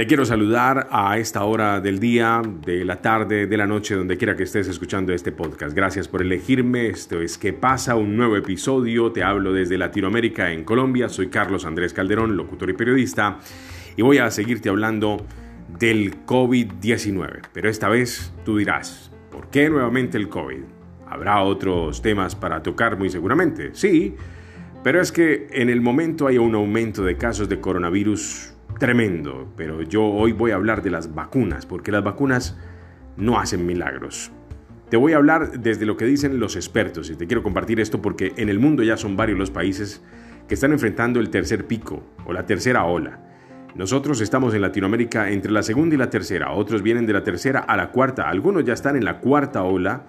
Te quiero saludar a esta hora del día, de la tarde, de la noche, donde quiera que estés escuchando este podcast. Gracias por elegirme. Esto es ¿Qué pasa? Un nuevo episodio. Te hablo desde Latinoamérica en Colombia. Soy Carlos Andrés Calderón, locutor y periodista. Y voy a seguirte hablando del COVID-19. Pero esta vez tú dirás, ¿por qué nuevamente el COVID? Habrá otros temas para tocar muy seguramente. Sí, pero es que en el momento hay un aumento de casos de coronavirus tremendo, pero yo hoy voy a hablar de las vacunas, porque las vacunas no hacen milagros. Te voy a hablar desde lo que dicen los expertos y te quiero compartir esto porque en el mundo ya son varios los países que están enfrentando el tercer pico o la tercera ola. Nosotros estamos en Latinoamérica entre la segunda y la tercera, otros vienen de la tercera a la cuarta, algunos ya están en la cuarta ola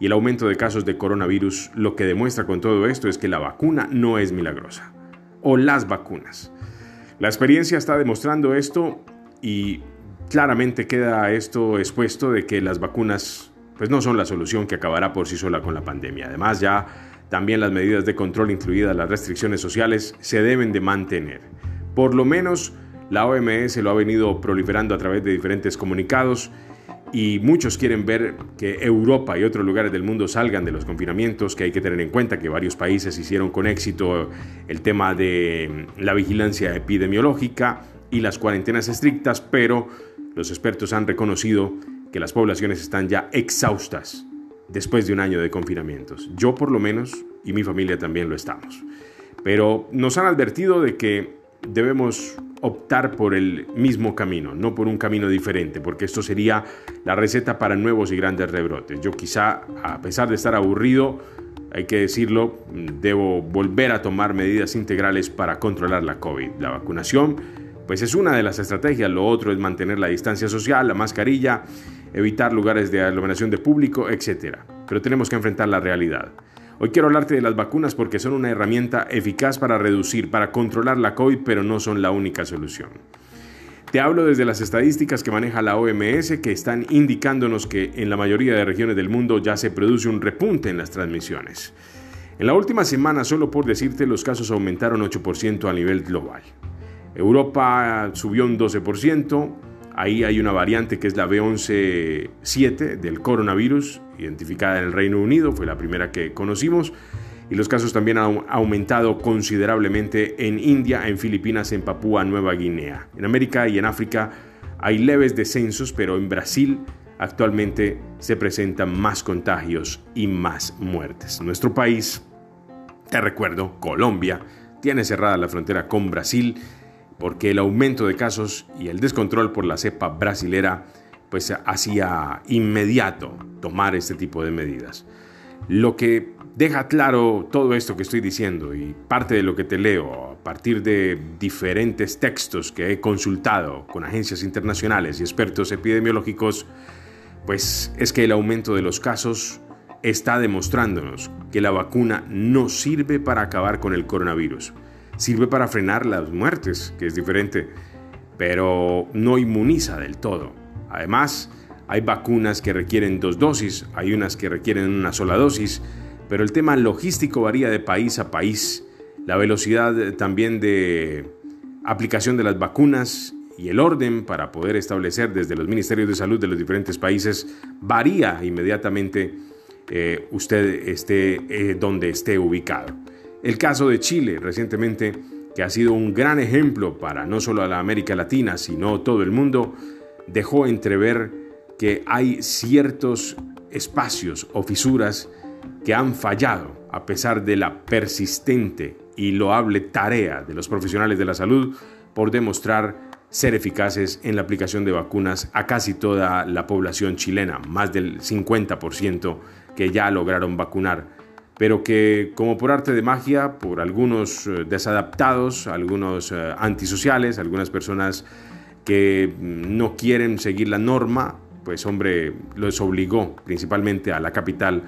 y el aumento de casos de coronavirus lo que demuestra con todo esto es que la vacuna no es milagrosa o las vacunas. La experiencia está demostrando esto y claramente queda esto expuesto de que las vacunas pues no son la solución que acabará por sí sola con la pandemia. Además ya también las medidas de control incluidas las restricciones sociales se deben de mantener. Por lo menos la OMS lo ha venido proliferando a través de diferentes comunicados y muchos quieren ver que Europa y otros lugares del mundo salgan de los confinamientos, que hay que tener en cuenta que varios países hicieron con éxito el tema de la vigilancia epidemiológica y las cuarentenas estrictas, pero los expertos han reconocido que las poblaciones están ya exhaustas después de un año de confinamientos. Yo por lo menos y mi familia también lo estamos. Pero nos han advertido de que debemos optar por el mismo camino, no por un camino diferente, porque esto sería la receta para nuevos y grandes rebrotes. Yo quizá, a pesar de estar aburrido, hay que decirlo, debo volver a tomar medidas integrales para controlar la COVID. La vacunación, pues es una de las estrategias, lo otro es mantener la distancia social, la mascarilla, evitar lugares de aglomeración de público, etc. Pero tenemos que enfrentar la realidad. Hoy quiero hablarte de las vacunas porque son una herramienta eficaz para reducir, para controlar la COVID, pero no son la única solución. Te hablo desde las estadísticas que maneja la OMS que están indicándonos que en la mayoría de regiones del mundo ya se produce un repunte en las transmisiones. En la última semana, solo por decirte, los casos aumentaron 8% a nivel global. Europa subió un 12%, Ahí hay una variante que es la B11.7 del coronavirus, identificada en el Reino Unido, fue la primera que conocimos. Y los casos también han aumentado considerablemente en India, en Filipinas, en Papúa Nueva Guinea. En América y en África hay leves descensos, pero en Brasil actualmente se presentan más contagios y más muertes. Nuestro país, te recuerdo, Colombia, tiene cerrada la frontera con Brasil porque el aumento de casos y el descontrol por la cepa brasilera pues hacía inmediato tomar este tipo de medidas. Lo que deja claro todo esto que estoy diciendo y parte de lo que te leo a partir de diferentes textos que he consultado con agencias internacionales y expertos epidemiológicos, pues es que el aumento de los casos está demostrándonos que la vacuna no sirve para acabar con el coronavirus Sirve para frenar las muertes, que es diferente, pero no inmuniza del todo. Además, hay vacunas que requieren dos dosis, hay unas que requieren una sola dosis, pero el tema logístico varía de país a país. La velocidad también de aplicación de las vacunas y el orden para poder establecer desde los ministerios de salud de los diferentes países varía inmediatamente eh, usted esté eh, donde esté ubicado. El caso de Chile recientemente, que ha sido un gran ejemplo para no solo la América Latina, sino todo el mundo, dejó entrever que hay ciertos espacios o fisuras que han fallado a pesar de la persistente y loable tarea de los profesionales de la salud por demostrar ser eficaces en la aplicación de vacunas a casi toda la población chilena, más del 50% que ya lograron vacunar pero que como por arte de magia, por algunos eh, desadaptados, algunos eh, antisociales, algunas personas que mm, no quieren seguir la norma, pues hombre, los obligó principalmente a la capital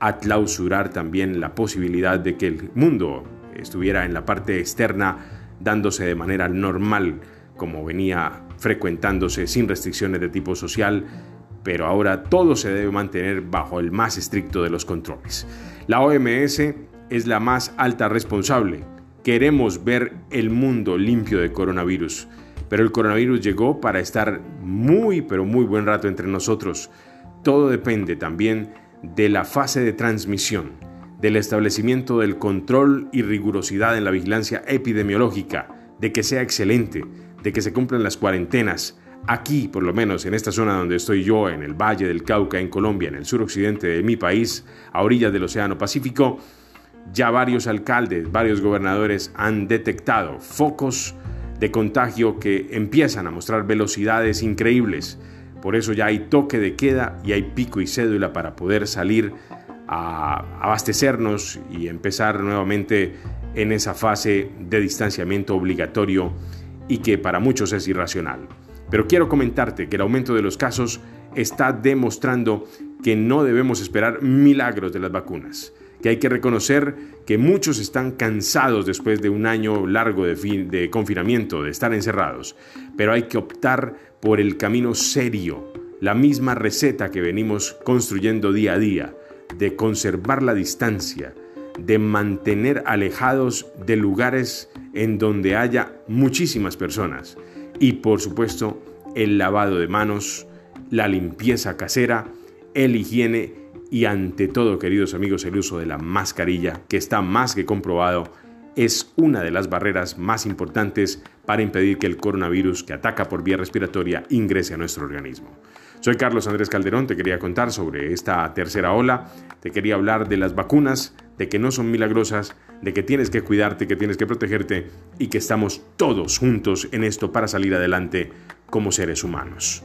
a clausurar también la posibilidad de que el mundo estuviera en la parte externa dándose de manera normal como venía frecuentándose sin restricciones de tipo social, pero ahora todo se debe mantener bajo el más estricto de los controles. La OMS es la más alta responsable. Queremos ver el mundo limpio de coronavirus, pero el coronavirus llegó para estar muy, pero muy buen rato entre nosotros. Todo depende también de la fase de transmisión, del establecimiento del control y rigurosidad en la vigilancia epidemiológica, de que sea excelente, de que se cumplan las cuarentenas. Aquí, por lo menos en esta zona donde estoy yo, en el Valle del Cauca, en Colombia, en el suroccidente de mi país, a orillas del Océano Pacífico, ya varios alcaldes, varios gobernadores han detectado focos de contagio que empiezan a mostrar velocidades increíbles. Por eso ya hay toque de queda y hay pico y cédula para poder salir a abastecernos y empezar nuevamente en esa fase de distanciamiento obligatorio y que para muchos es irracional. Pero quiero comentarte que el aumento de los casos está demostrando que no debemos esperar milagros de las vacunas, que hay que reconocer que muchos están cansados después de un año largo de, confinamiento, de estar encerrados, pero hay que optar por el camino serio, la misma receta que venimos construyendo día a día, de conservar la distancia, de mantener alejados de lugares en donde haya muchísimas personas y por supuesto el lavado de manos, la limpieza casera, el higiene y ante todo, queridos amigos, el uso de la mascarilla, que está más que comprobado, es una de las barreras más importantes para impedir que el coronavirus que ataca por vía respiratoria ingrese a nuestro organismo. Soy Carlos Andrés Calderón, te quería contar sobre esta tercera ola, te quería hablar de las vacunas, de que no son milagrosas, de que tienes que cuidarte, que tienes que protegerte y que estamos todos juntos en esto para salir adelante como seres humanos.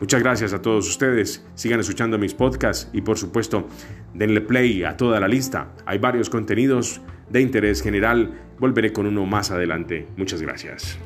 Muchas gracias a todos ustedes. Sigan escuchando mis podcasts y por supuesto denle play a toda la lista. Hay varios contenidos de interés general. Volveré con uno más adelante. Muchas gracias.